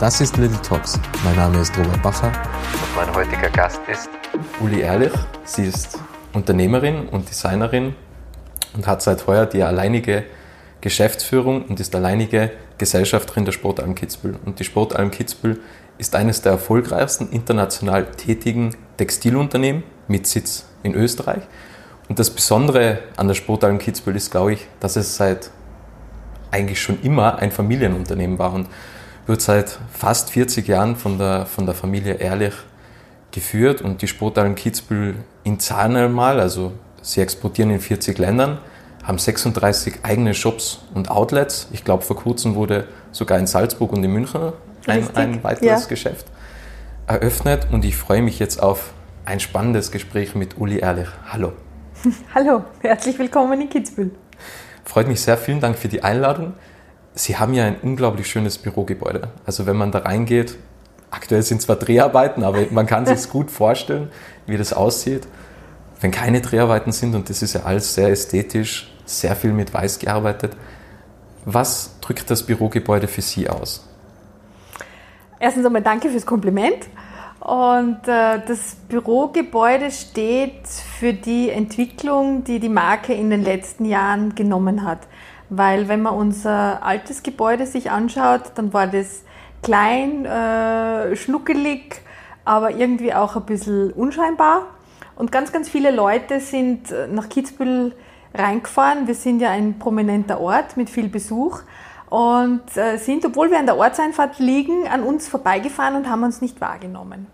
Das ist Little Talks. Mein Name ist Robert Bacher und mein heutiger Gast ist Uli Ehrlich. Sie ist Unternehmerin und Designerin und hat seit heuer die alleinige Geschäftsführung und ist alleinige Gesellschafterin der Sportalm Kitzbühel. Und die Sportalm Kitzbühel ist eines der erfolgreichsten international tätigen Textilunternehmen mit Sitz in Österreich. Und das Besondere an der Sportalm Kitzbühel ist, glaube ich, dass es seit eigentlich schon immer ein Familienunternehmen war und wird seit fast 40 Jahren von der, von der Familie Ehrlich geführt und die Sporthallen Kitzbühel in Zahlen einmal, also sie exportieren in 40 Ländern, haben 36 eigene Shops und Outlets. Ich glaube, vor kurzem wurde sogar in Salzburg und in München ein, ein weiteres ja. Geschäft eröffnet und ich freue mich jetzt auf ein spannendes Gespräch mit Uli Ehrlich. Hallo. Hallo, herzlich willkommen in Kitzbühel. Freut mich sehr, vielen Dank für die Einladung. Sie haben ja ein unglaublich schönes Bürogebäude. Also wenn man da reingeht, aktuell sind zwar Dreharbeiten, aber man kann sich gut vorstellen, wie das aussieht. Wenn keine Dreharbeiten sind, und das ist ja alles sehr ästhetisch, sehr viel mit Weiß gearbeitet, was drückt das Bürogebäude für Sie aus? Erstens einmal danke fürs Kompliment. Und äh, das Bürogebäude steht für die Entwicklung, die die Marke in den letzten Jahren genommen hat. Weil wenn man unser altes Gebäude sich anschaut, dann war das klein, äh, schnuckelig, aber irgendwie auch ein bisschen unscheinbar. Und ganz, ganz viele Leute sind äh, nach Kitzbühel reingefahren. Wir sind ja ein prominenter Ort mit viel Besuch und äh, sind, obwohl wir an der Ortseinfahrt liegen, an uns vorbeigefahren und haben uns nicht wahrgenommen.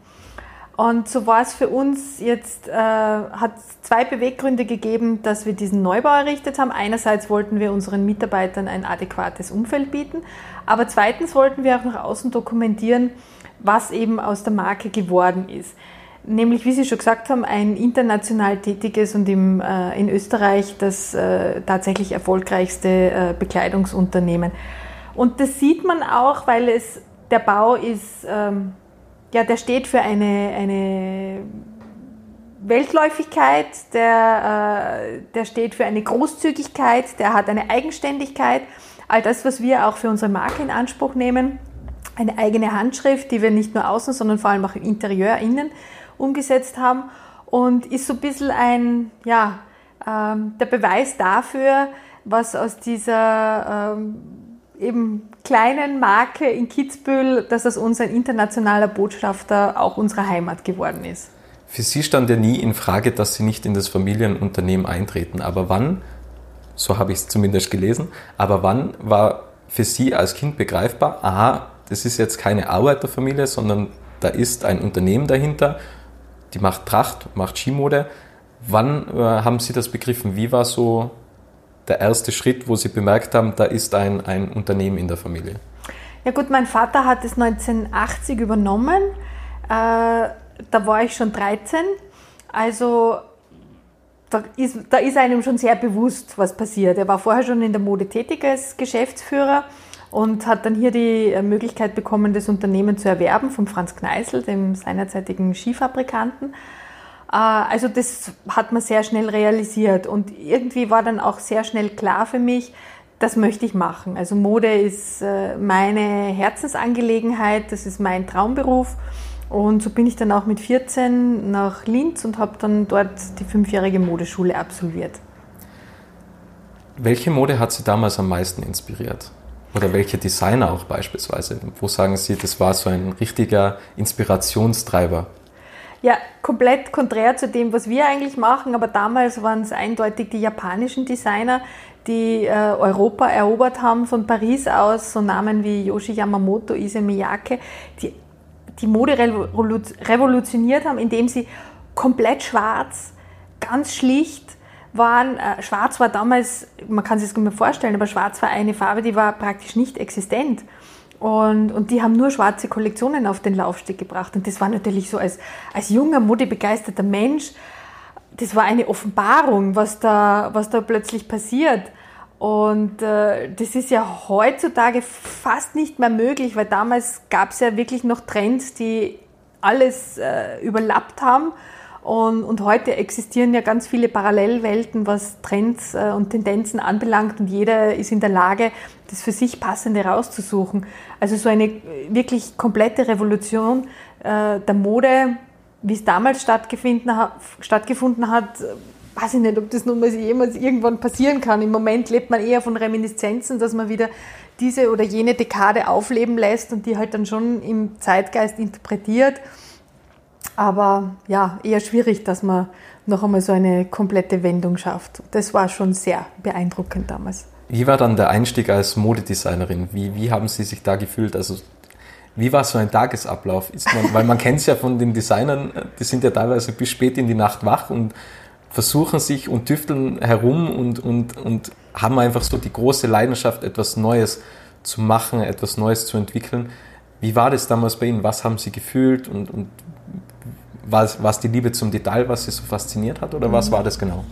Und so war es für uns jetzt, äh, hat zwei Beweggründe gegeben, dass wir diesen Neubau errichtet haben. Einerseits wollten wir unseren Mitarbeitern ein adäquates Umfeld bieten, aber zweitens wollten wir auch nach außen dokumentieren, was eben aus der Marke geworden ist. Nämlich, wie Sie schon gesagt haben, ein international tätiges und im, äh, in Österreich das äh, tatsächlich erfolgreichste äh, Bekleidungsunternehmen. Und das sieht man auch, weil es, der Bau ist, ähm, ja, der steht für eine, eine Weltläufigkeit, der, äh, der steht für eine Großzügigkeit, der hat eine Eigenständigkeit. All das, was wir auch für unsere Marke in Anspruch nehmen. Eine eigene Handschrift, die wir nicht nur außen, sondern vor allem auch im Interieur, innen umgesetzt haben. Und ist so ein bisschen ein, ja, ähm, der Beweis dafür, was aus dieser ähm, eben kleinen Marke in Kitzbühel, dass das unser internationaler Botschafter auch unserer Heimat geworden ist. Für Sie stand ja nie in Frage, dass Sie nicht in das Familienunternehmen eintreten. Aber wann, so habe ich es zumindest gelesen, aber wann war für Sie als Kind begreifbar, aha, das ist jetzt keine Arbeiterfamilie, sondern da ist ein Unternehmen dahinter, die macht Tracht, macht Skimode. Wann äh, haben Sie das begriffen? Wie war so der erste Schritt, wo Sie bemerkt haben, da ist ein, ein Unternehmen in der Familie? Ja gut, mein Vater hat es 1980 übernommen. Äh, da war ich schon 13. Also da ist, da ist einem schon sehr bewusst, was passiert. Er war vorher schon in der Mode tätig als Geschäftsführer und hat dann hier die Möglichkeit bekommen, das Unternehmen zu erwerben von Franz Kneißl, dem seinerzeitigen Skifabrikanten. Äh, also das hat man sehr schnell realisiert und irgendwie war dann auch sehr schnell klar für mich, das möchte ich machen. Also Mode ist äh, meine Herzensangelegenheit, das ist mein Traumberuf. Und so bin ich dann auch mit 14 nach Linz und habe dann dort die fünfjährige Modeschule absolviert. Welche Mode hat Sie damals am meisten inspiriert? Oder welche Designer auch beispielsweise? Wo sagen Sie, das war so ein richtiger Inspirationstreiber? Ja, komplett konträr zu dem, was wir eigentlich machen, aber damals waren es eindeutig die japanischen Designer, die äh, Europa erobert haben von Paris aus, so Namen wie Yoshi Yamamoto, Ise Miyake, die die Mode revolutioniert haben, indem sie komplett schwarz, ganz schlicht waren. Äh, schwarz war damals, man kann sich das nicht mehr vorstellen, aber schwarz war eine Farbe, die war praktisch nicht existent. Und, und die haben nur schwarze Kollektionen auf den Laufsteg gebracht. Und das war natürlich so als, als junger, modebegeisterter Mensch, das war eine Offenbarung, was da, was da plötzlich passiert. Und äh, das ist ja heutzutage fast nicht mehr möglich, weil damals gab es ja wirklich noch Trends, die alles äh, überlappt haben. Und, und heute existieren ja ganz viele Parallelwelten, was Trends äh, und Tendenzen anbelangt. Und jeder ist in der Lage, das für sich Passende rauszusuchen. Also so eine wirklich komplette Revolution äh, der Mode, wie es damals stattgefunden hat, stattgefunden hat weiß ich nicht, ob das nun mal jemals irgendwann passieren kann. Im Moment lebt man eher von Reminiszenzen, dass man wieder diese oder jene Dekade aufleben lässt und die halt dann schon im Zeitgeist interpretiert. Aber ja, eher schwierig, dass man noch einmal so eine komplette Wendung schafft. Das war schon sehr beeindruckend damals. Wie war dann der Einstieg als Modedesignerin? Wie, wie haben Sie sich da gefühlt? Also wie war so ein Tagesablauf? Man, weil man kennt es ja von den Designern, die sind ja teilweise bis spät in die Nacht wach und versuchen sich und tüfteln herum und, und, und haben einfach so die große Leidenschaft, etwas Neues zu machen, etwas Neues zu entwickeln. Wie war das damals bei Ihnen? Was haben Sie gefühlt und, und war, es, die Liebe zum Detail, was Sie so fasziniert hat oder mhm. was war das genau?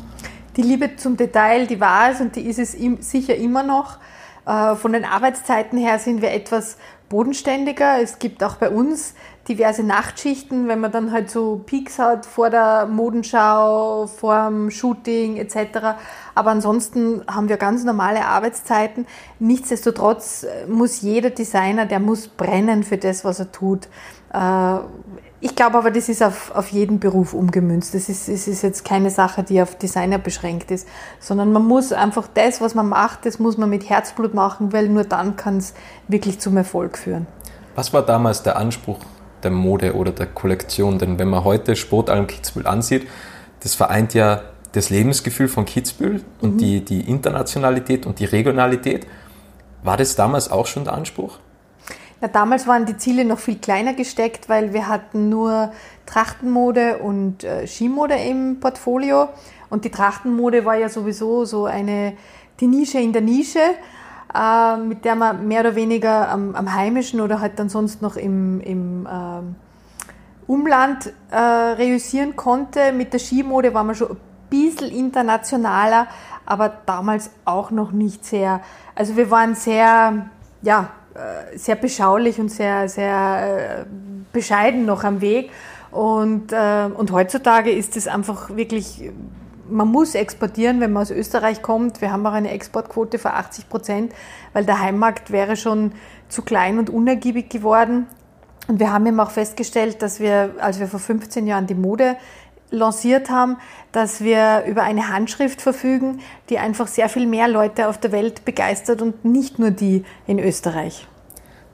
Die Liebe zum Detail, die war es und die ist es sicher immer noch. Äh, von den Arbeitszeiten her sind wir etwas bodenständiger. Es gibt auch bei uns diverse Nachtschichten, wenn man dann halt so Peaks hat vor der Modenschau, vor dem Shooting etc. Aber ansonsten haben wir ganz normale Arbeitszeiten. Nichtsdestotrotz muss jeder Designer, der muss brennen für das, was er tut. Ich glaube aber, das ist auf, auf jeden Beruf umgemünzt. Das ist, es ist jetzt keine Sache, die auf Designer beschränkt ist, sondern man muss einfach das, was man macht, das muss man mit Herzblut machen, weil nur dann kann es wirklich zum Erfolg führen. Was war damals der Anspruch der Mode oder der Kollektion? Denn wenn man heute Sportalm Kitzbühel ansieht, das vereint ja das Lebensgefühl von Kitzbühel und mhm. die, die Internationalität und die Regionalität. War das damals auch schon der Anspruch? Na, damals waren die Ziele noch viel kleiner gesteckt, weil wir hatten nur Trachtenmode und äh, Skimode im Portfolio. Und die Trachtenmode war ja sowieso so eine, die Nische in der Nische, äh, mit der man mehr oder weniger am, am heimischen oder halt dann sonst noch im, im äh, Umland äh, reüssieren konnte. Mit der Skimode war man schon ein bisschen internationaler, aber damals auch noch nicht sehr. Also wir waren sehr, ja, sehr beschaulich und sehr, sehr äh, bescheiden noch am Weg. Und, äh, und heutzutage ist es einfach wirklich, man muss exportieren, wenn man aus Österreich kommt. Wir haben auch eine Exportquote von 80 Prozent, weil der Heimmarkt wäre schon zu klein und unergiebig geworden. Und wir haben eben auch festgestellt, dass wir, als wir vor 15 Jahren die Mode lanciert haben, dass wir über eine Handschrift verfügen, die einfach sehr viel mehr Leute auf der Welt begeistert und nicht nur die in Österreich.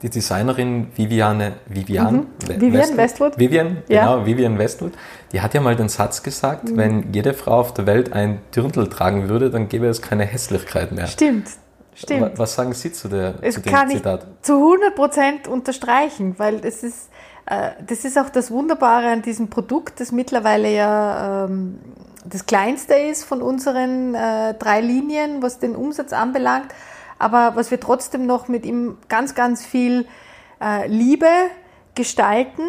Die Designerin Viviane, Vivian, mhm. Vivian Westwood. Vivian, ja. genau, Vivian Westwood, die hat ja mal den Satz gesagt, mhm. wenn jede Frau auf der Welt ein Dirndl tragen würde, dann gäbe es keine Hässlichkeit mehr. Stimmt, stimmt. Was sagen Sie zu, der, es zu dem kann Zitat? Ich zu 100 Prozent unterstreichen, weil es ist äh, das ist auch das Wunderbare an diesem Produkt, das mittlerweile ja ähm, das kleinste ist von unseren äh, drei Linien, was den Umsatz anbelangt, aber was wir trotzdem noch mit ihm ganz, ganz viel äh, Liebe gestalten,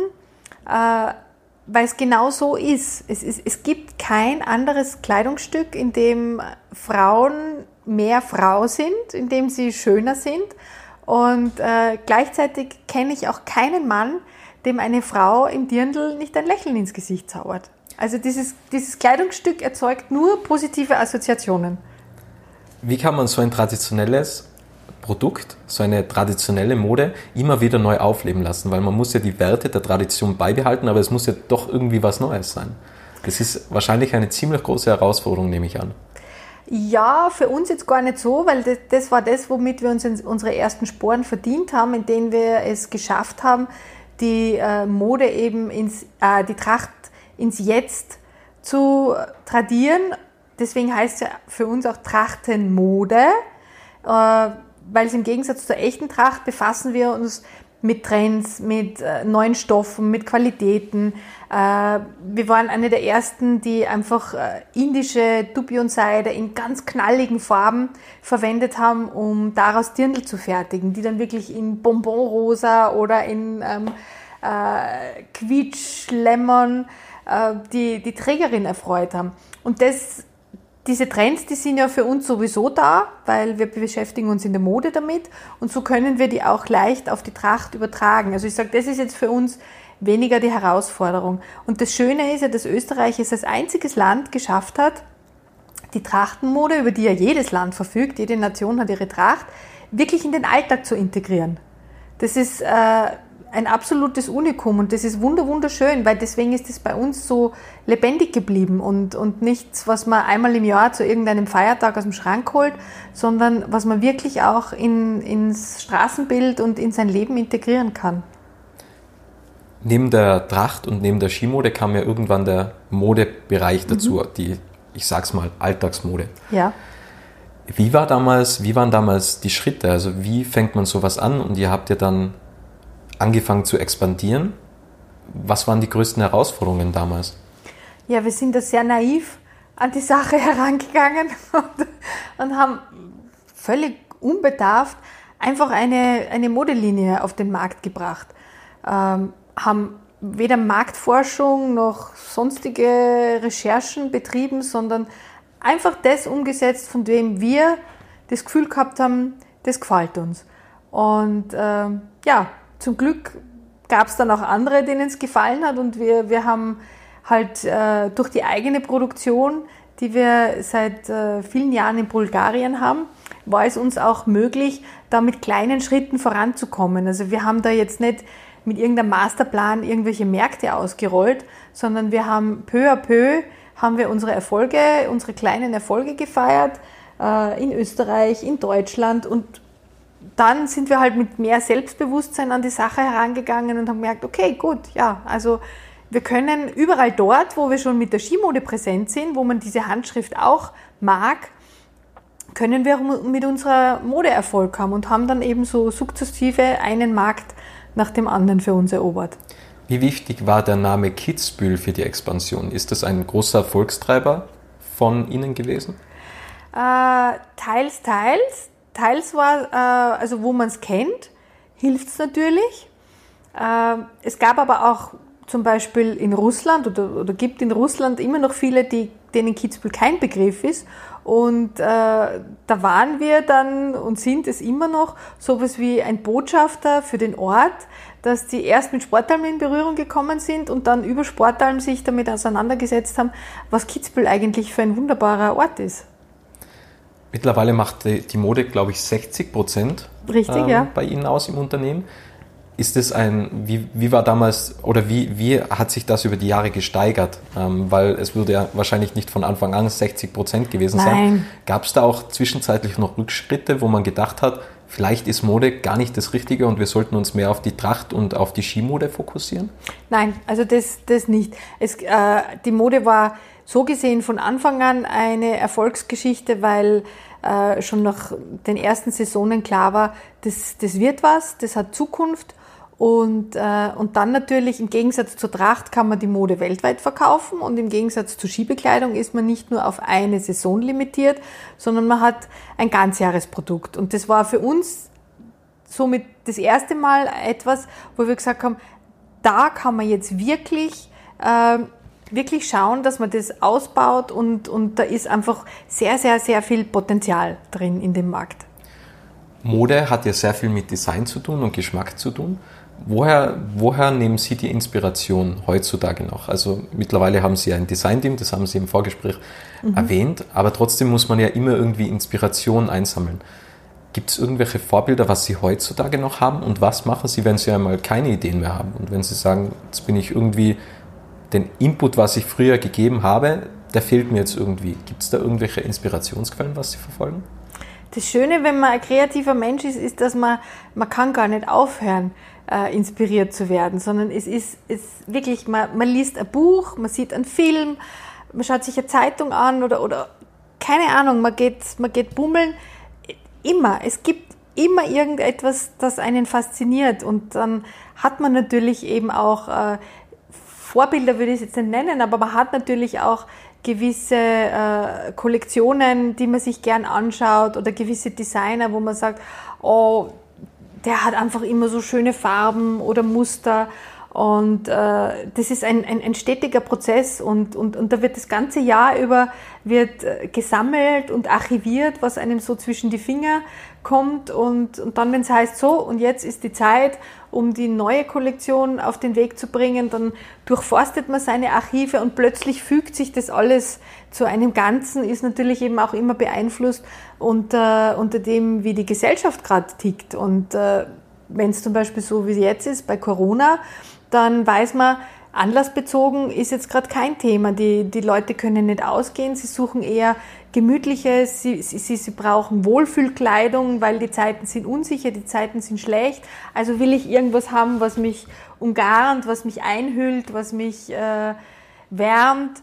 weil es genau so ist. Es, ist. es gibt kein anderes Kleidungsstück, in dem Frauen mehr Frau sind, in dem sie schöner sind. Und äh, gleichzeitig kenne ich auch keinen Mann, dem eine Frau im Dirndl nicht ein Lächeln ins Gesicht zaubert. Also dieses, dieses Kleidungsstück erzeugt nur positive Assoziationen. Wie kann man so ein traditionelles Produkt, so eine traditionelle Mode immer wieder neu aufleben lassen? Weil man muss ja die Werte der Tradition beibehalten, aber es muss ja doch irgendwie was Neues sein. Das ist wahrscheinlich eine ziemlich große Herausforderung, nehme ich an. Ja, für uns jetzt gar nicht so, weil das, das war das, womit wir uns unsere ersten Sporen verdient haben, indem wir es geschafft haben, die äh, Mode eben ins, äh, die Tracht ins Jetzt zu tradieren. Deswegen heißt es ja für uns auch Trachtenmode, äh, weil es im Gegensatz zur echten Tracht befassen wir uns mit Trends, mit äh, neuen Stoffen, mit Qualitäten. Äh, wir waren eine der ersten, die einfach äh, indische Dupion-Seide in ganz knalligen Farben verwendet haben, um daraus Dirndl zu fertigen, die dann wirklich in Bonbonrosa oder in ähm, äh, Quietschlemon äh, die, die Trägerin erfreut haben. Und das diese Trends, die sind ja für uns sowieso da, weil wir beschäftigen uns in der Mode damit und so können wir die auch leicht auf die Tracht übertragen. Also ich sage, das ist jetzt für uns weniger die Herausforderung. Und das Schöne ist ja, dass Österreich es als einziges Land geschafft hat, die Trachtenmode, über die ja jedes Land verfügt, jede Nation hat ihre Tracht, wirklich in den Alltag zu integrieren. Das ist äh, ein absolutes Unikum und das ist wunderschön, weil deswegen ist es bei uns so lebendig geblieben und, und nichts, was man einmal im Jahr zu irgendeinem Feiertag aus dem Schrank holt, sondern was man wirklich auch in, ins Straßenbild und in sein Leben integrieren kann. Neben der Tracht und neben der Skimode kam ja irgendwann der Modebereich dazu, mhm. die, ich sag's mal, Alltagsmode. Ja. Wie war damals, wie waren damals die Schritte? Also wie fängt man sowas an und ihr habt ja dann angefangen zu expandieren. Was waren die größten Herausforderungen damals? Ja, wir sind da sehr naiv an die Sache herangegangen und, und haben völlig unbedarft einfach eine, eine Modelinie auf den Markt gebracht. Ähm, haben weder Marktforschung noch sonstige Recherchen betrieben, sondern einfach das umgesetzt, von dem wir das Gefühl gehabt haben, das gefällt uns. Und ähm, ja, zum Glück gab es dann auch andere, denen es gefallen hat und wir, wir haben halt äh, durch die eigene Produktion, die wir seit äh, vielen Jahren in Bulgarien haben, war es uns auch möglich, da mit kleinen Schritten voranzukommen. Also wir haben da jetzt nicht mit irgendeinem Masterplan irgendwelche Märkte ausgerollt, sondern wir haben peu à peu haben wir unsere Erfolge, unsere kleinen Erfolge gefeiert äh, in Österreich, in Deutschland und dann sind wir halt mit mehr Selbstbewusstsein an die Sache herangegangen und haben gemerkt, okay, gut, ja, also wir können überall dort, wo wir schon mit der Skimode präsent sind, wo man diese Handschrift auch mag, können wir mit unserer Mode Erfolg haben und haben dann eben so sukzessive einen Markt nach dem anderen für uns erobert. Wie wichtig war der Name Kitzbühel für die Expansion? Ist das ein großer Erfolgstreiber von Ihnen gewesen? Äh, teils, teils teils war, äh, also wo man es kennt, hilft es natürlich. Äh, es gab aber auch zum Beispiel in Russland oder, oder gibt in Russland immer noch viele, die, denen Kitzbühel kein Begriff ist. Und äh, da waren wir dann und sind es immer noch sowas wie ein Botschafter für den Ort, dass die erst mit Sportalm in Berührung gekommen sind und dann über Sportalm sich damit auseinandergesetzt haben, was Kitzbühel eigentlich für ein wunderbarer Ort ist. Mittlerweile macht die Mode, glaube ich, 60 Prozent ähm, ja. bei Ihnen aus im Unternehmen. Ist es ein, wie, wie war damals oder wie, wie hat sich das über die Jahre gesteigert? Ähm, weil es würde ja wahrscheinlich nicht von Anfang an 60 Prozent gewesen Nein. sein. Gab es da auch zwischenzeitlich noch Rückschritte, wo man gedacht hat, vielleicht ist Mode gar nicht das Richtige und wir sollten uns mehr auf die Tracht und auf die Skimode fokussieren? Nein, also das, das nicht. Es, äh, die Mode war so gesehen von Anfang an eine Erfolgsgeschichte, weil äh, schon nach den ersten Saisonen klar war, das, das wird was, das hat Zukunft. Und, äh, und dann natürlich im Gegensatz zur Tracht kann man die Mode weltweit verkaufen und im Gegensatz zur Skibekleidung ist man nicht nur auf eine Saison limitiert, sondern man hat ein Ganzjahresprodukt. Und das war für uns somit das erste Mal etwas, wo wir gesagt haben, da kann man jetzt wirklich äh, wirklich schauen, dass man das ausbaut und, und da ist einfach sehr, sehr, sehr viel Potenzial drin in dem Markt. Mode hat ja sehr viel mit Design zu tun und Geschmack zu tun. Woher, woher nehmen Sie die Inspiration heutzutage noch? Also mittlerweile haben Sie ein Design-Team, das haben Sie im Vorgespräch mhm. erwähnt, aber trotzdem muss man ja immer irgendwie Inspiration einsammeln. Gibt es irgendwelche Vorbilder, was Sie heutzutage noch haben und was machen Sie, wenn Sie einmal keine Ideen mehr haben und wenn Sie sagen, jetzt bin ich irgendwie den Input, was ich früher gegeben habe, der fehlt mir jetzt irgendwie. Gibt es da irgendwelche Inspirationsquellen, was Sie verfolgen? Das Schöne, wenn man ein kreativer Mensch ist, ist, dass man, man kann gar nicht aufhören, äh, inspiriert zu werden, sondern es ist, ist wirklich, man, man liest ein Buch, man sieht einen Film, man schaut sich eine Zeitung an oder, oder keine Ahnung, man geht, man geht bummeln. Immer, es gibt immer irgendetwas, das einen fasziniert und dann hat man natürlich eben auch äh, Vorbilder, würde ich es jetzt nicht nennen, aber man hat natürlich auch gewisse äh, Kollektionen, die man sich gern anschaut oder gewisse Designer, wo man sagt, oh, der hat einfach immer so schöne Farben oder Muster. Und äh, das ist ein, ein, ein stetiger Prozess und, und, und da wird das ganze Jahr über wird äh, gesammelt und archiviert, was einem so zwischen die Finger kommt. Und, und dann, wenn es heißt, so, und jetzt ist die Zeit, um die neue Kollektion auf den Weg zu bringen, dann durchforstet man seine Archive und plötzlich fügt sich das alles zu einem Ganzen, ist natürlich eben auch immer beeinflusst unter, unter dem, wie die Gesellschaft gerade tickt. Und äh, wenn es zum Beispiel so wie jetzt ist bei Corona, dann weiß man, anlassbezogen ist jetzt gerade kein Thema. Die, die Leute können nicht ausgehen, sie suchen eher gemütliches, sie, sie, sie brauchen Wohlfühlkleidung, weil die Zeiten sind unsicher, die Zeiten sind schlecht. Also will ich irgendwas haben, was mich umgarnt, was mich einhüllt, was mich äh, wärmt.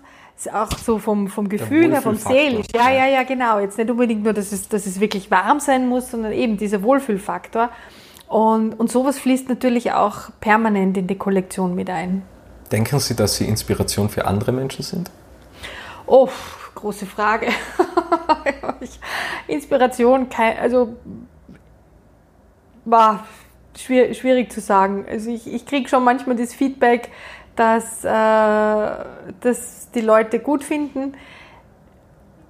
Auch so vom, vom Gefühl her, vom Seelisch. Ja, ja, ja, genau. Jetzt nicht unbedingt nur, dass es, dass es wirklich warm sein muss, sondern eben dieser Wohlfühlfaktor. Und, und sowas fließt natürlich auch permanent in die Kollektion mit ein. Denken Sie, dass Sie Inspiration für andere Menschen sind? Oh, große Frage. Inspiration, also war schwierig, schwierig zu sagen. Also ich, ich kriege schon manchmal das Feedback, dass, äh, dass die Leute gut finden,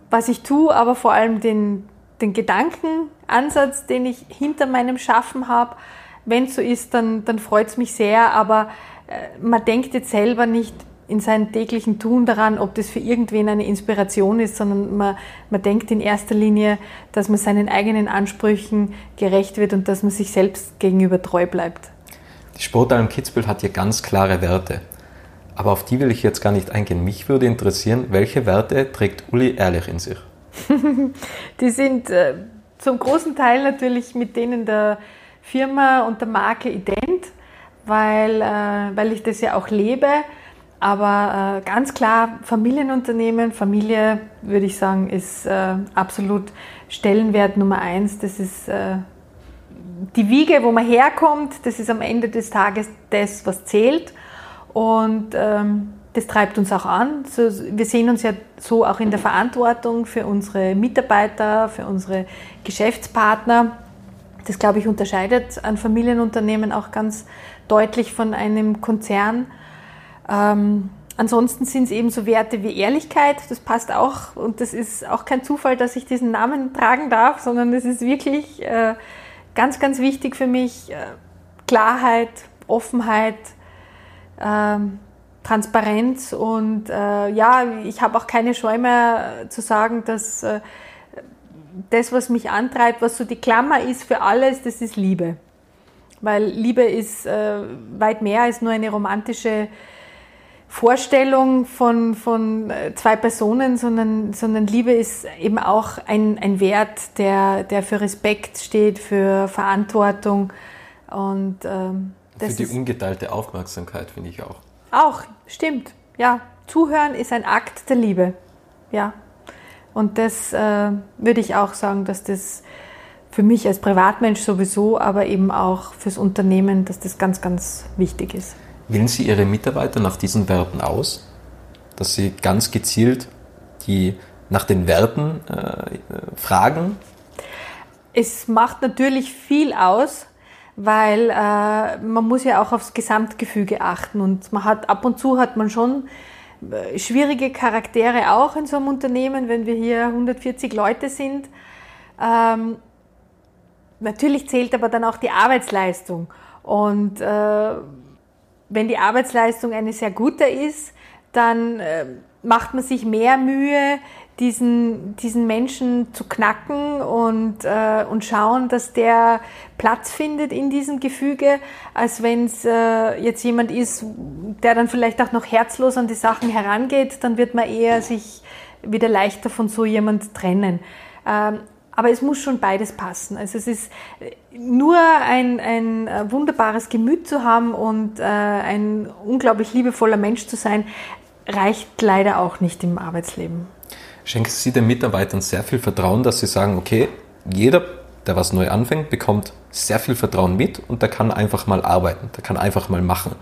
was ich tue, aber vor allem den, den Gedankenansatz, den ich hinter meinem Schaffen habe. Wenn es so ist, dann, dann freut es mich sehr, aber man denkt jetzt selber nicht in seinem täglichen Tun daran, ob das für irgendwen eine Inspiration ist, sondern man, man denkt in erster Linie, dass man seinen eigenen Ansprüchen gerecht wird und dass man sich selbst gegenüber treu bleibt. Die Sportalm Kitzbühel hat hier ganz klare Werte. Aber auf die will ich jetzt gar nicht eingehen. Mich würde interessieren, welche Werte trägt Uli ehrlich in sich? die sind äh, zum großen Teil natürlich mit denen der Firma und der Marke ident weil, äh, weil ich das ja auch lebe. Aber äh, ganz klar, Familienunternehmen, Familie, würde ich sagen, ist äh, absolut Stellenwert Nummer eins. Das ist äh, die Wiege, wo man herkommt. Das ist am Ende des Tages das, was zählt. Und ähm, das treibt uns auch an. So, wir sehen uns ja so auch in der Verantwortung für unsere Mitarbeiter, für unsere Geschäftspartner. Das, glaube ich, unterscheidet ein Familienunternehmen auch ganz deutlich von einem Konzern. Ähm, ansonsten sind es eben so Werte wie Ehrlichkeit, das passt auch und das ist auch kein Zufall, dass ich diesen Namen tragen darf, sondern das ist wirklich äh, ganz, ganz wichtig für mich. Äh, Klarheit, Offenheit, äh, Transparenz und äh, ja, ich habe auch keine Scheu mehr zu sagen, dass äh, das, was mich antreibt, was so die Klammer ist für alles, das ist Liebe weil Liebe ist äh, weit mehr als nur eine romantische Vorstellung von, von äh, zwei Personen, sondern, sondern Liebe ist eben auch ein, ein Wert, der, der für Respekt steht, für Verantwortung und ähm, das für die ungeteilte Aufmerksamkeit finde ich auch. Auch, stimmt. Ja, zuhören ist ein Akt der Liebe. Ja. Und das äh, würde ich auch sagen, dass das für mich als Privatmensch sowieso, aber eben auch fürs Unternehmen, dass das ganz, ganz wichtig ist. Wählen Sie Ihre Mitarbeiter nach diesen Werten aus? Dass Sie ganz gezielt die nach den Werten äh, fragen? Es macht natürlich viel aus, weil äh, man muss ja auch aufs Gesamtgefüge achten und man hat ab und zu hat man schon äh, schwierige Charaktere auch in so einem Unternehmen, wenn wir hier 140 Leute sind. Ähm, Natürlich zählt aber dann auch die Arbeitsleistung. Und äh, wenn die Arbeitsleistung eine sehr gute ist, dann äh, macht man sich mehr Mühe, diesen, diesen Menschen zu knacken und, äh, und schauen, dass der Platz findet in diesem Gefüge, als wenn es äh, jetzt jemand ist, der dann vielleicht auch noch herzlos an die Sachen herangeht, dann wird man eher sich wieder leichter von so jemand trennen. Ähm, aber es muss schon beides passen. Also es ist nur ein, ein wunderbares Gemüt zu haben und äh, ein unglaublich liebevoller Mensch zu sein, reicht leider auch nicht im Arbeitsleben. Schenken Sie den Mitarbeitern sehr viel Vertrauen, dass sie sagen, okay, jeder, der was neu anfängt, bekommt sehr viel Vertrauen mit und der kann einfach mal arbeiten, der kann einfach mal machen.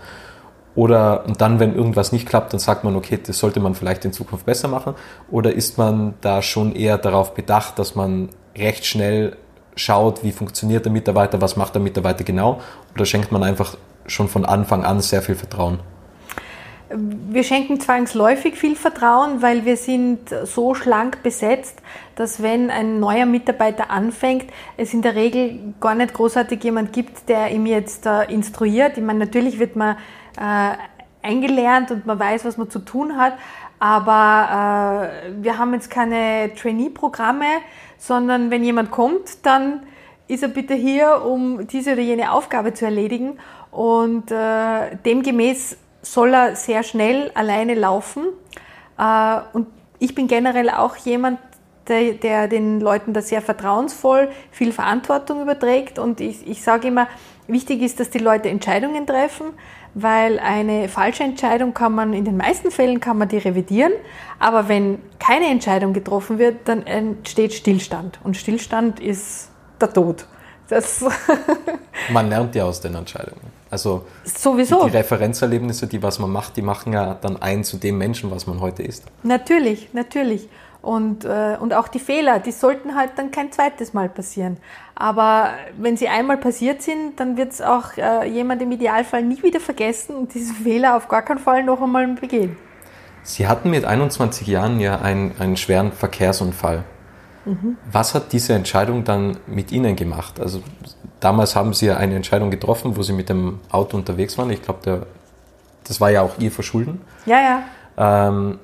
Oder und dann, wenn irgendwas nicht klappt, dann sagt man, okay, das sollte man vielleicht in Zukunft besser machen. Oder ist man da schon eher darauf bedacht, dass man recht schnell schaut, wie funktioniert der Mitarbeiter, was macht der Mitarbeiter genau? Oder schenkt man einfach schon von Anfang an sehr viel Vertrauen? Wir schenken zwangsläufig viel Vertrauen, weil wir sind so schlank besetzt, dass wenn ein neuer Mitarbeiter anfängt, es in der Regel gar nicht großartig jemand gibt, der ihm jetzt äh, instruiert. Ich meine, natürlich wird man äh, eingelernt und man weiß, was man zu tun hat, aber äh, wir haben jetzt keine Trainee-Programme, sondern wenn jemand kommt, dann ist er bitte hier, um diese oder jene Aufgabe zu erledigen und äh, demgemäß soll er sehr schnell alleine laufen. Äh, und ich bin generell auch jemand, der, der, den Leuten da sehr vertrauensvoll viel Verantwortung überträgt. Und ich, ich sage immer, wichtig ist, dass die Leute Entscheidungen treffen, weil eine falsche Entscheidung kann man, in den meisten Fällen kann man die revidieren. Aber wenn keine Entscheidung getroffen wird, dann entsteht Stillstand. Und Stillstand ist der Tod. Das man lernt ja aus den Entscheidungen. Also Sowieso. die Referenzerlebnisse, die was man macht, die machen ja dann ein zu dem Menschen, was man heute ist. Natürlich, natürlich. Und, äh, und auch die Fehler, die sollten halt dann kein zweites Mal passieren. Aber wenn sie einmal passiert sind, dann wird es auch äh, jemand im Idealfall nie wieder vergessen und diese Fehler auf gar keinen Fall noch einmal begehen. Sie hatten mit 21 Jahren ja einen, einen schweren Verkehrsunfall. Mhm. Was hat diese Entscheidung dann mit Ihnen gemacht? Also damals haben Sie ja eine Entscheidung getroffen, wo Sie mit dem Auto unterwegs waren. Ich glaube, das war ja auch Ihr Verschulden. Ja, ja. Ähm,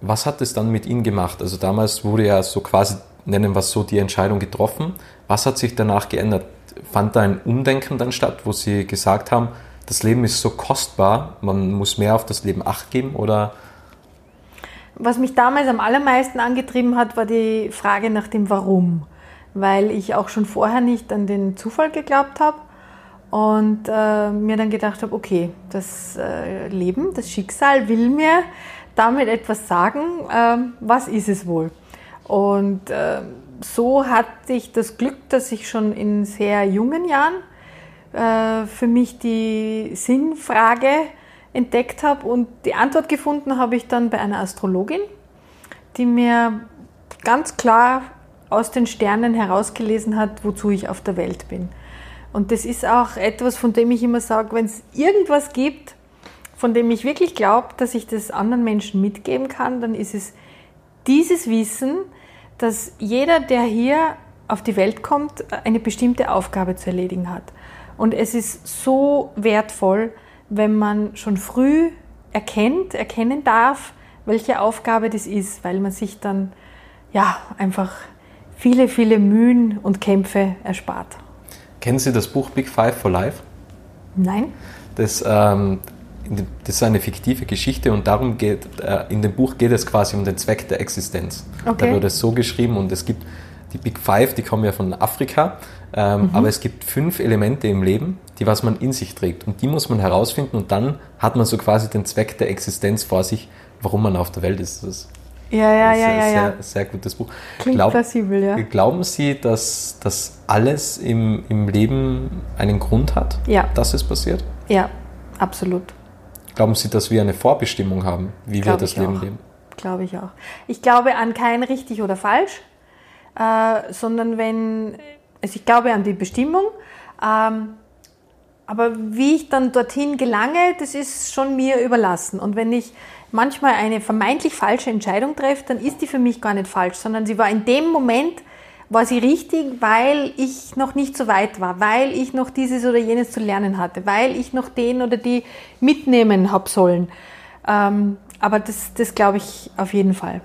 was hat es dann mit Ihnen gemacht? Also damals wurde ja so quasi, nennen wir es so, die Entscheidung getroffen. Was hat sich danach geändert? Fand da ein Umdenken dann statt, wo Sie gesagt haben, das Leben ist so kostbar, man muss mehr auf das Leben acht geben oder was mich damals am allermeisten angetrieben hat, war die Frage nach dem Warum, weil ich auch schon vorher nicht an den Zufall geglaubt habe und äh, mir dann gedacht habe, okay, das äh, Leben, das Schicksal will mir damit etwas sagen, äh, was ist es wohl? Und äh, so hatte ich das Glück, dass ich schon in sehr jungen Jahren äh, für mich die Sinnfrage entdeckt habe und die Antwort gefunden habe ich dann bei einer Astrologin, die mir ganz klar aus den Sternen herausgelesen hat, wozu ich auf der Welt bin. Und das ist auch etwas, von dem ich immer sage, wenn es irgendwas gibt, von dem ich wirklich glaube, dass ich das anderen Menschen mitgeben kann, dann ist es dieses Wissen, dass jeder, der hier auf die Welt kommt, eine bestimmte Aufgabe zu erledigen hat. Und es ist so wertvoll, wenn man schon früh erkennt, erkennen darf, welche Aufgabe das ist, weil man sich dann ja einfach viele, viele Mühen und Kämpfe erspart. Kennen Sie das Buch Big Five for Life? Nein. Das, ähm, das ist eine fiktive Geschichte und darum geht, äh, in dem Buch geht es quasi um den Zweck der Existenz. Okay. Da wird es so geschrieben und es gibt die Big Five, die kommen ja von Afrika, ähm, mhm. aber es gibt fünf Elemente im Leben, die was man in sich trägt und die muss man herausfinden und dann hat man so quasi den Zweck der Existenz vor sich, warum man auf der Welt ist. Das ist ja, ja, ja, ja, sehr, sehr gutes Buch. Klingt Glaub, plausibel, ja. Glauben Sie, dass, dass alles im, im Leben einen Grund hat, ja. dass es passiert? Ja, absolut. Glauben Sie, dass wir eine Vorbestimmung haben, wie Glaub wir das Leben auch. leben? Glaube ich auch. Ich glaube an kein richtig oder falsch äh, sondern wenn, also ich glaube an die Bestimmung, ähm, aber wie ich dann dorthin gelange, das ist schon mir überlassen. Und wenn ich manchmal eine vermeintlich falsche Entscheidung treffe, dann ist die für mich gar nicht falsch, sondern sie war in dem Moment, war sie richtig, weil ich noch nicht so weit war, weil ich noch dieses oder jenes zu lernen hatte, weil ich noch den oder die mitnehmen habe sollen. Ähm, aber das, das glaube ich auf jeden Fall,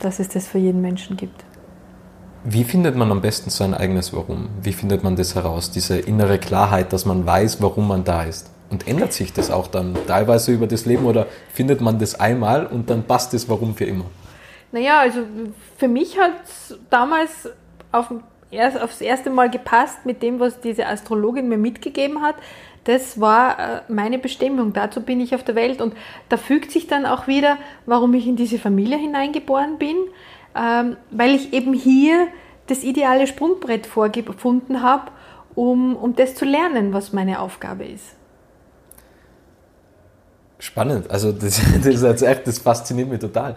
dass es das für jeden Menschen gibt. Wie findet man am besten sein eigenes Warum? Wie findet man das heraus? Diese innere Klarheit, dass man weiß, warum man da ist. Und ändert sich das auch dann teilweise über das Leben oder findet man das einmal und dann passt das Warum für immer? Naja, also für mich hat es damals auf, aufs erste Mal gepasst mit dem, was diese Astrologin mir mitgegeben hat. Das war äh, meine Bestimmung. Dazu bin ich auf der Welt. Und da fügt sich dann auch wieder, warum ich in diese Familie hineingeboren bin, ähm, weil ich eben hier das ideale Sprungbrett vorgefunden habe, um, um das zu lernen, was meine Aufgabe ist. Spannend, also das, das echt, das fasziniert mich total.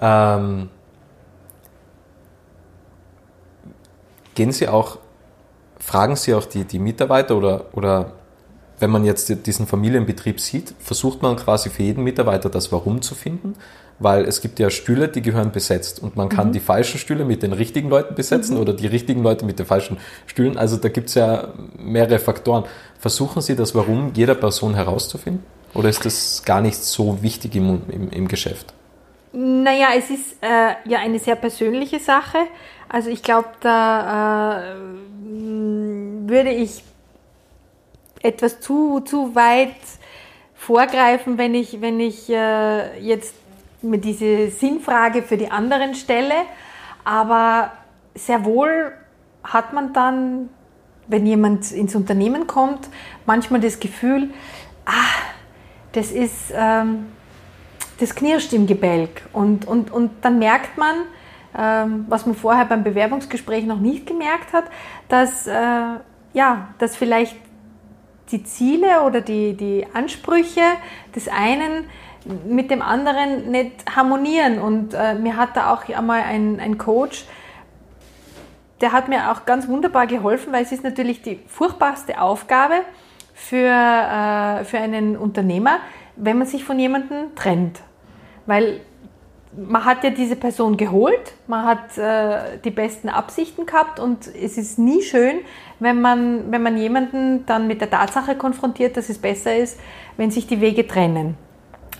Ähm, gehen Sie auch, fragen Sie auch die, die Mitarbeiter oder, oder wenn man jetzt diesen Familienbetrieb sieht, versucht man quasi für jeden Mitarbeiter das Warum zu finden, weil es gibt ja Stühle, die gehören besetzt und man kann mhm. die falschen Stühle mit den richtigen Leuten besetzen mhm. oder die richtigen Leute mit den falschen Stühlen. Also da gibt es ja mehrere Faktoren. Versuchen Sie das Warum jeder Person herauszufinden? Oder ist das gar nicht so wichtig im, im, im Geschäft? Naja, es ist äh, ja eine sehr persönliche Sache. Also ich glaube, da äh, würde ich etwas zu, zu weit vorgreifen, wenn ich, wenn ich äh, jetzt mir diese Sinnfrage für die anderen stelle. Aber sehr wohl hat man dann, wenn jemand ins Unternehmen kommt, manchmal das Gefühl, ah, das ist, ähm, das knirscht im Gebälk. Und, und, und dann merkt man, was man vorher beim Bewerbungsgespräch noch nicht gemerkt hat, dass, äh, ja, dass vielleicht die Ziele oder die, die Ansprüche des einen mit dem anderen nicht harmonieren. Und äh, mir hat da auch einmal ein, ein Coach, der hat mir auch ganz wunderbar geholfen, weil es ist natürlich die furchtbarste Aufgabe, für, äh, für einen Unternehmer, wenn man sich von jemandem trennt. Weil man hat ja diese Person geholt, man hat äh, die besten Absichten gehabt und es ist nie schön, wenn man, wenn man jemanden dann mit der Tatsache konfrontiert, dass es besser ist, wenn sich die Wege trennen.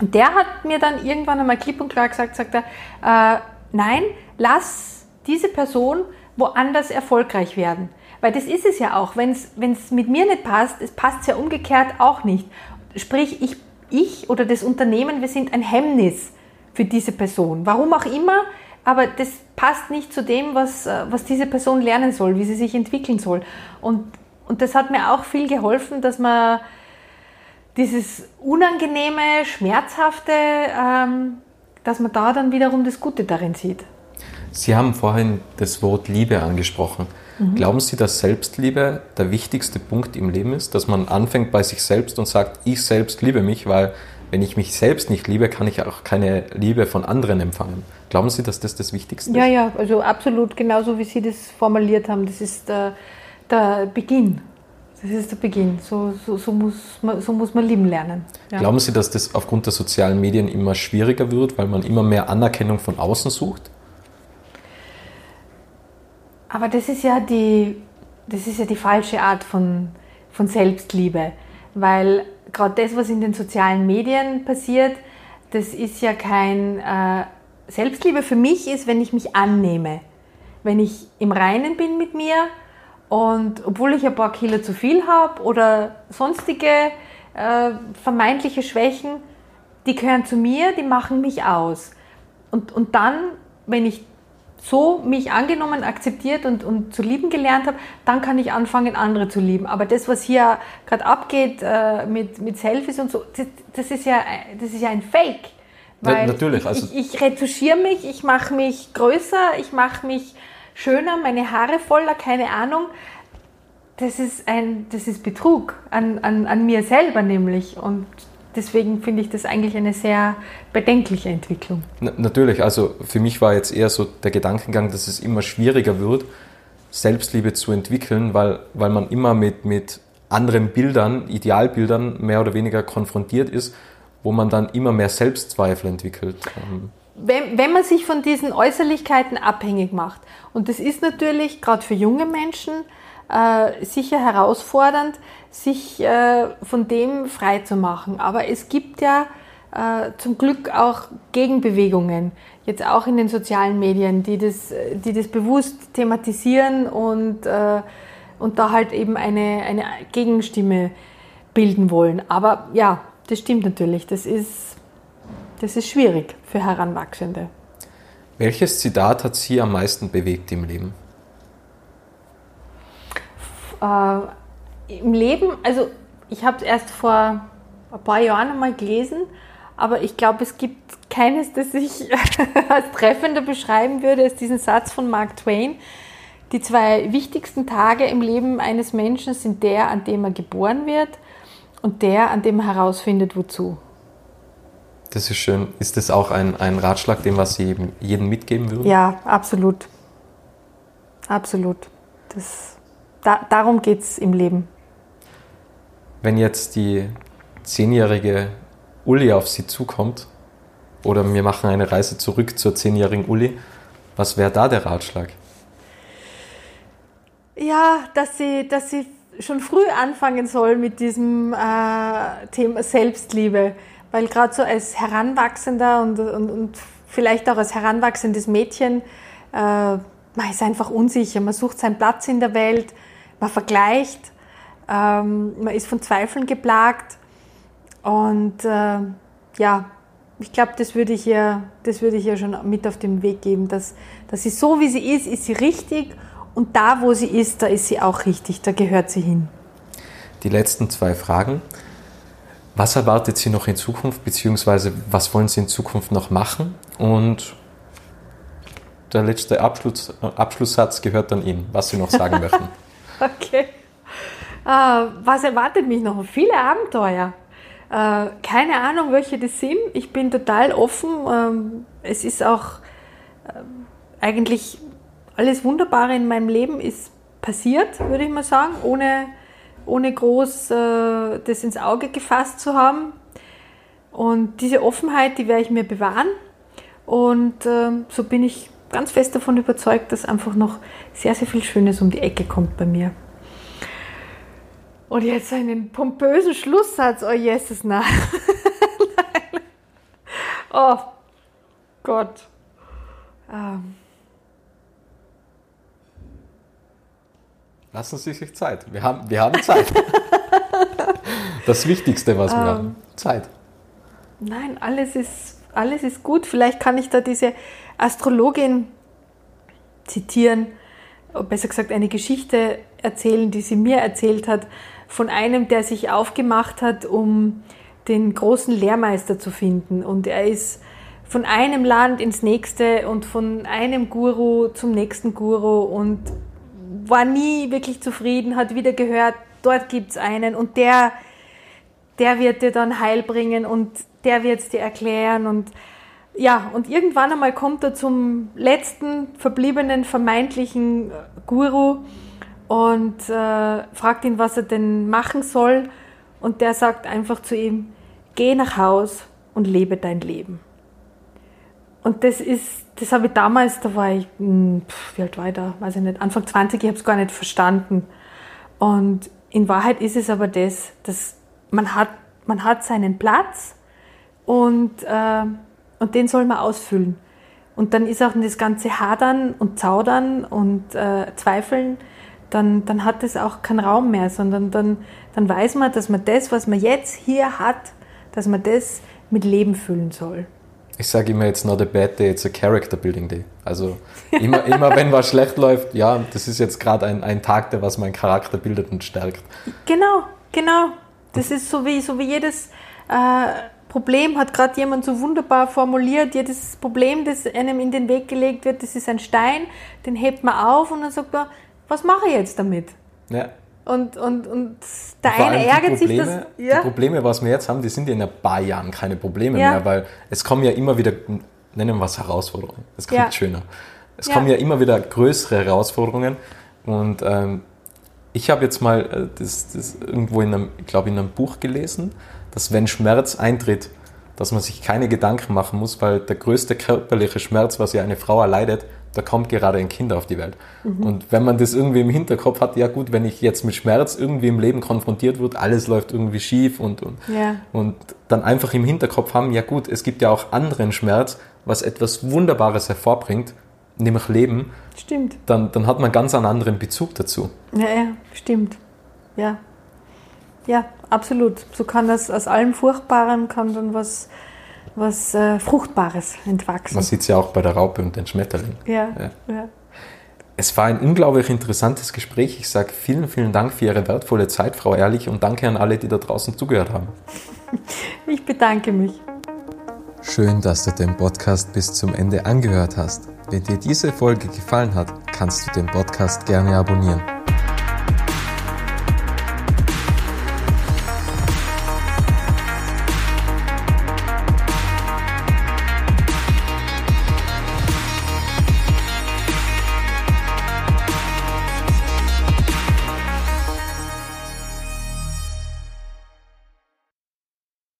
Und der hat mir dann irgendwann einmal klipp und klar gesagt, sagt er, äh, nein, lass diese Person woanders erfolgreich werden. Weil das ist es ja auch. Wenn es mit mir nicht passt, es passt ja umgekehrt auch nicht. Sprich, ich, ich oder das Unternehmen, wir sind ein Hemmnis für diese Person. Warum auch immer, aber das passt nicht zu dem, was, äh, was diese Person lernen soll, wie sie sich entwickeln soll. Und, und das hat mir auch viel geholfen, dass man dieses unangenehme, schmerzhafte, ähm, dass man da dann wiederum das Gute darin sieht. Sie haben vorhin das Wort Liebe angesprochen. Mhm. Glauben Sie, dass Selbstliebe der wichtigste Punkt im Leben ist, dass man anfängt bei sich selbst und sagt, ich selbst liebe mich, weil wenn ich mich selbst nicht liebe, kann ich auch keine Liebe von anderen empfangen. Glauben Sie, dass das das Wichtigste ist? Ja, ja, also absolut genauso wie Sie das formuliert haben. Das ist der, der Beginn. Das ist der Beginn. So, so, so, muss, man, so muss man lieben lernen. Ja. Glauben Sie, dass das aufgrund der sozialen Medien immer schwieriger wird, weil man immer mehr Anerkennung von außen sucht? Aber das ist ja die, das ist ja die falsche Art von, von Selbstliebe, weil gerade das, was in den sozialen Medien passiert, das ist ja kein äh, Selbstliebe für mich ist, wenn ich mich annehme, wenn ich im Reinen bin mit mir und obwohl ich ein paar Kilo zu viel habe oder sonstige äh, vermeintliche Schwächen, die gehören zu mir, die machen mich aus. Und, und dann, wenn ich so mich angenommen, akzeptiert und, und zu lieben gelernt habe, dann kann ich anfangen, andere zu lieben. Aber das, was hier gerade abgeht äh, mit, mit Selfies und so, das, das, ist ja, das ist ja ein Fake. Weil natürlich. Ich, also ich, ich retuschiere mich, ich mache mich größer, ich mache mich schöner, meine Haare voller, keine Ahnung. Das ist, ein, das ist Betrug an, an, an mir selber nämlich. Und deswegen finde ich das eigentlich eine sehr bedenkliche Entwicklung. Na, natürlich, also für mich war jetzt eher so der Gedankengang, dass es immer schwieriger wird, Selbstliebe zu entwickeln, weil, weil man immer mit, mit anderen Bildern, Idealbildern mehr oder weniger konfrontiert ist, wo man dann immer mehr Selbstzweifel entwickelt. Ähm, wenn, wenn man sich von diesen Äußerlichkeiten abhängig macht, und das ist natürlich gerade für junge Menschen äh, sicher herausfordernd, sich äh, von dem frei zu machen. Aber es gibt ja äh, zum Glück auch Gegenbewegungen, jetzt auch in den sozialen Medien, die das, die das bewusst thematisieren und, äh, und da halt eben eine, eine Gegenstimme bilden wollen. Aber ja, das stimmt natürlich. Das ist, das ist schwierig für Heranwachsende. Welches Zitat hat Sie am meisten bewegt im Leben? Äh, Im Leben, also ich habe es erst vor ein paar Jahren einmal gelesen, aber ich glaube, es gibt keines, das ich als treffender beschreiben würde als diesen Satz von Mark Twain. Die zwei wichtigsten Tage im Leben eines Menschen sind der, an dem er geboren wird und der, an dem er herausfindet, wozu. Das ist schön. Ist das auch ein, ein Ratschlag, den was Sie jedem mitgeben würden? Ja, absolut. Absolut. Das, da, darum geht es im Leben. Wenn jetzt die zehnjährige Uli auf Sie zukommt, oder wir machen eine Reise zurück zur zehnjährigen Uli, was wäre da der Ratschlag? Ja, dass sie, dass sie schon früh anfangen soll mit diesem äh, Thema Selbstliebe. Weil gerade so als Heranwachsender und, und, und, vielleicht auch als heranwachsendes Mädchen, äh, man ist einfach unsicher. Man sucht seinen Platz in der Welt, man vergleicht, ähm, man ist von Zweifeln geplagt. Und äh, ja, ich glaube, das würde ich ihr, das würde ich ihr schon mit auf den Weg geben, dass, dass sie so wie sie ist, ist sie richtig und da, wo sie ist, da ist sie auch richtig, da gehört sie hin. Die letzten zwei Fragen. Was erwartet Sie noch in Zukunft, beziehungsweise was wollen Sie in Zukunft noch machen? Und der letzte Abschluss, Abschlusssatz gehört dann Ihnen, was Sie noch sagen möchten. okay. Uh, was erwartet mich noch? Viele Abenteuer. Uh, keine Ahnung, welche das sind. Ich bin total offen. Uh, es ist auch eigentlich alles Wunderbare in meinem Leben ist passiert, würde ich mal sagen, ohne, ohne groß äh, das ins Auge gefasst zu haben. Und diese Offenheit, die werde ich mir bewahren. Und äh, so bin ich ganz fest davon überzeugt, dass einfach noch sehr, sehr viel Schönes um die Ecke kommt bei mir. Und jetzt einen pompösen Schlusssatz, oh Jesus, nein. oh Gott. Ähm. Lassen Sie sich Zeit. Wir haben, wir haben Zeit. das Wichtigste, was wir um, haben. Ähm, Zeit. Nein, alles ist, alles ist gut. Vielleicht kann ich da diese Astrologin zitieren, besser gesagt eine Geschichte erzählen, die sie mir erzählt hat, von einem, der sich aufgemacht hat, um den großen Lehrmeister zu finden. Und er ist von einem Land ins nächste und von einem Guru zum nächsten Guru und war nie wirklich zufrieden, hat wieder gehört, dort gibt es einen und der, der wird dir dann Heil bringen und der wird es dir erklären und ja, und irgendwann einmal kommt er zum letzten verbliebenen vermeintlichen Guru und äh, fragt ihn, was er denn machen soll. Und der sagt einfach zu ihm, geh nach Haus und lebe dein Leben. Und das ist das habe ich damals, da war ich, hm, wie alt war ich da? Weiß ich nicht, Anfang 20, ich habe es gar nicht verstanden. Und in Wahrheit ist es aber das, dass man hat, man hat seinen Platz und, äh, und den soll man ausfüllen. Und dann ist auch das ganze Hadern und Zaudern und äh, Zweifeln, dann, dann hat es auch keinen Raum mehr, sondern dann, dann weiß man, dass man das, was man jetzt hier hat, dass man das mit Leben füllen soll ich sage immer, it's not a bad day, it's a character building day. Also immer, immer wenn was schlecht läuft, ja, das ist jetzt gerade ein, ein Tag, der was meinen Charakter bildet und stärkt. Genau, genau. Das ist so wie, so wie jedes äh, Problem, hat gerade jemand so wunderbar formuliert, jedes Problem, das einem in den Weg gelegt wird, das ist ein Stein, den hebt man auf und dann sagt man, was mache ich jetzt damit? Ja. Und, und, und der eine ärgert Probleme, sich, dass. Ja. Die Probleme, was wir jetzt haben, die sind ja in ein paar Jahren keine Probleme ja. mehr, weil es kommen ja immer wieder, nennen wir was Herausforderungen. Es klingt ja. schöner. Es kommen ja immer wieder größere Herausforderungen. Und ähm, ich habe jetzt mal äh, das, das irgendwo in einem, ich glaube, in einem Buch gelesen, dass wenn Schmerz eintritt, dass man sich keine Gedanken machen muss, weil der größte körperliche Schmerz, was ja eine Frau erleidet, da kommt gerade ein Kind auf die Welt. Mhm. Und wenn man das irgendwie im Hinterkopf hat, ja gut, wenn ich jetzt mit Schmerz irgendwie im Leben konfrontiert wird, alles läuft irgendwie schief und, und, ja. und dann einfach im Hinterkopf haben, ja gut, es gibt ja auch anderen Schmerz, was etwas Wunderbares hervorbringt, nämlich Leben. Stimmt. Dann, dann hat man ganz einen anderen Bezug dazu. Ja, ja, stimmt. Ja. Ja, absolut. So kann das aus allem Furchtbaren kann dann was was äh, Fruchtbares entwachsen. Man sieht es ja auch bei der Raupe und den Schmetterling. Ja, ja. ja. Es war ein unglaublich interessantes Gespräch. Ich sage vielen, vielen Dank für Ihre wertvolle Zeit, Frau Ehrlich, und danke an alle, die da draußen zugehört haben. Ich bedanke mich. Schön, dass du den Podcast bis zum Ende angehört hast. Wenn dir diese Folge gefallen hat, kannst du den Podcast gerne abonnieren.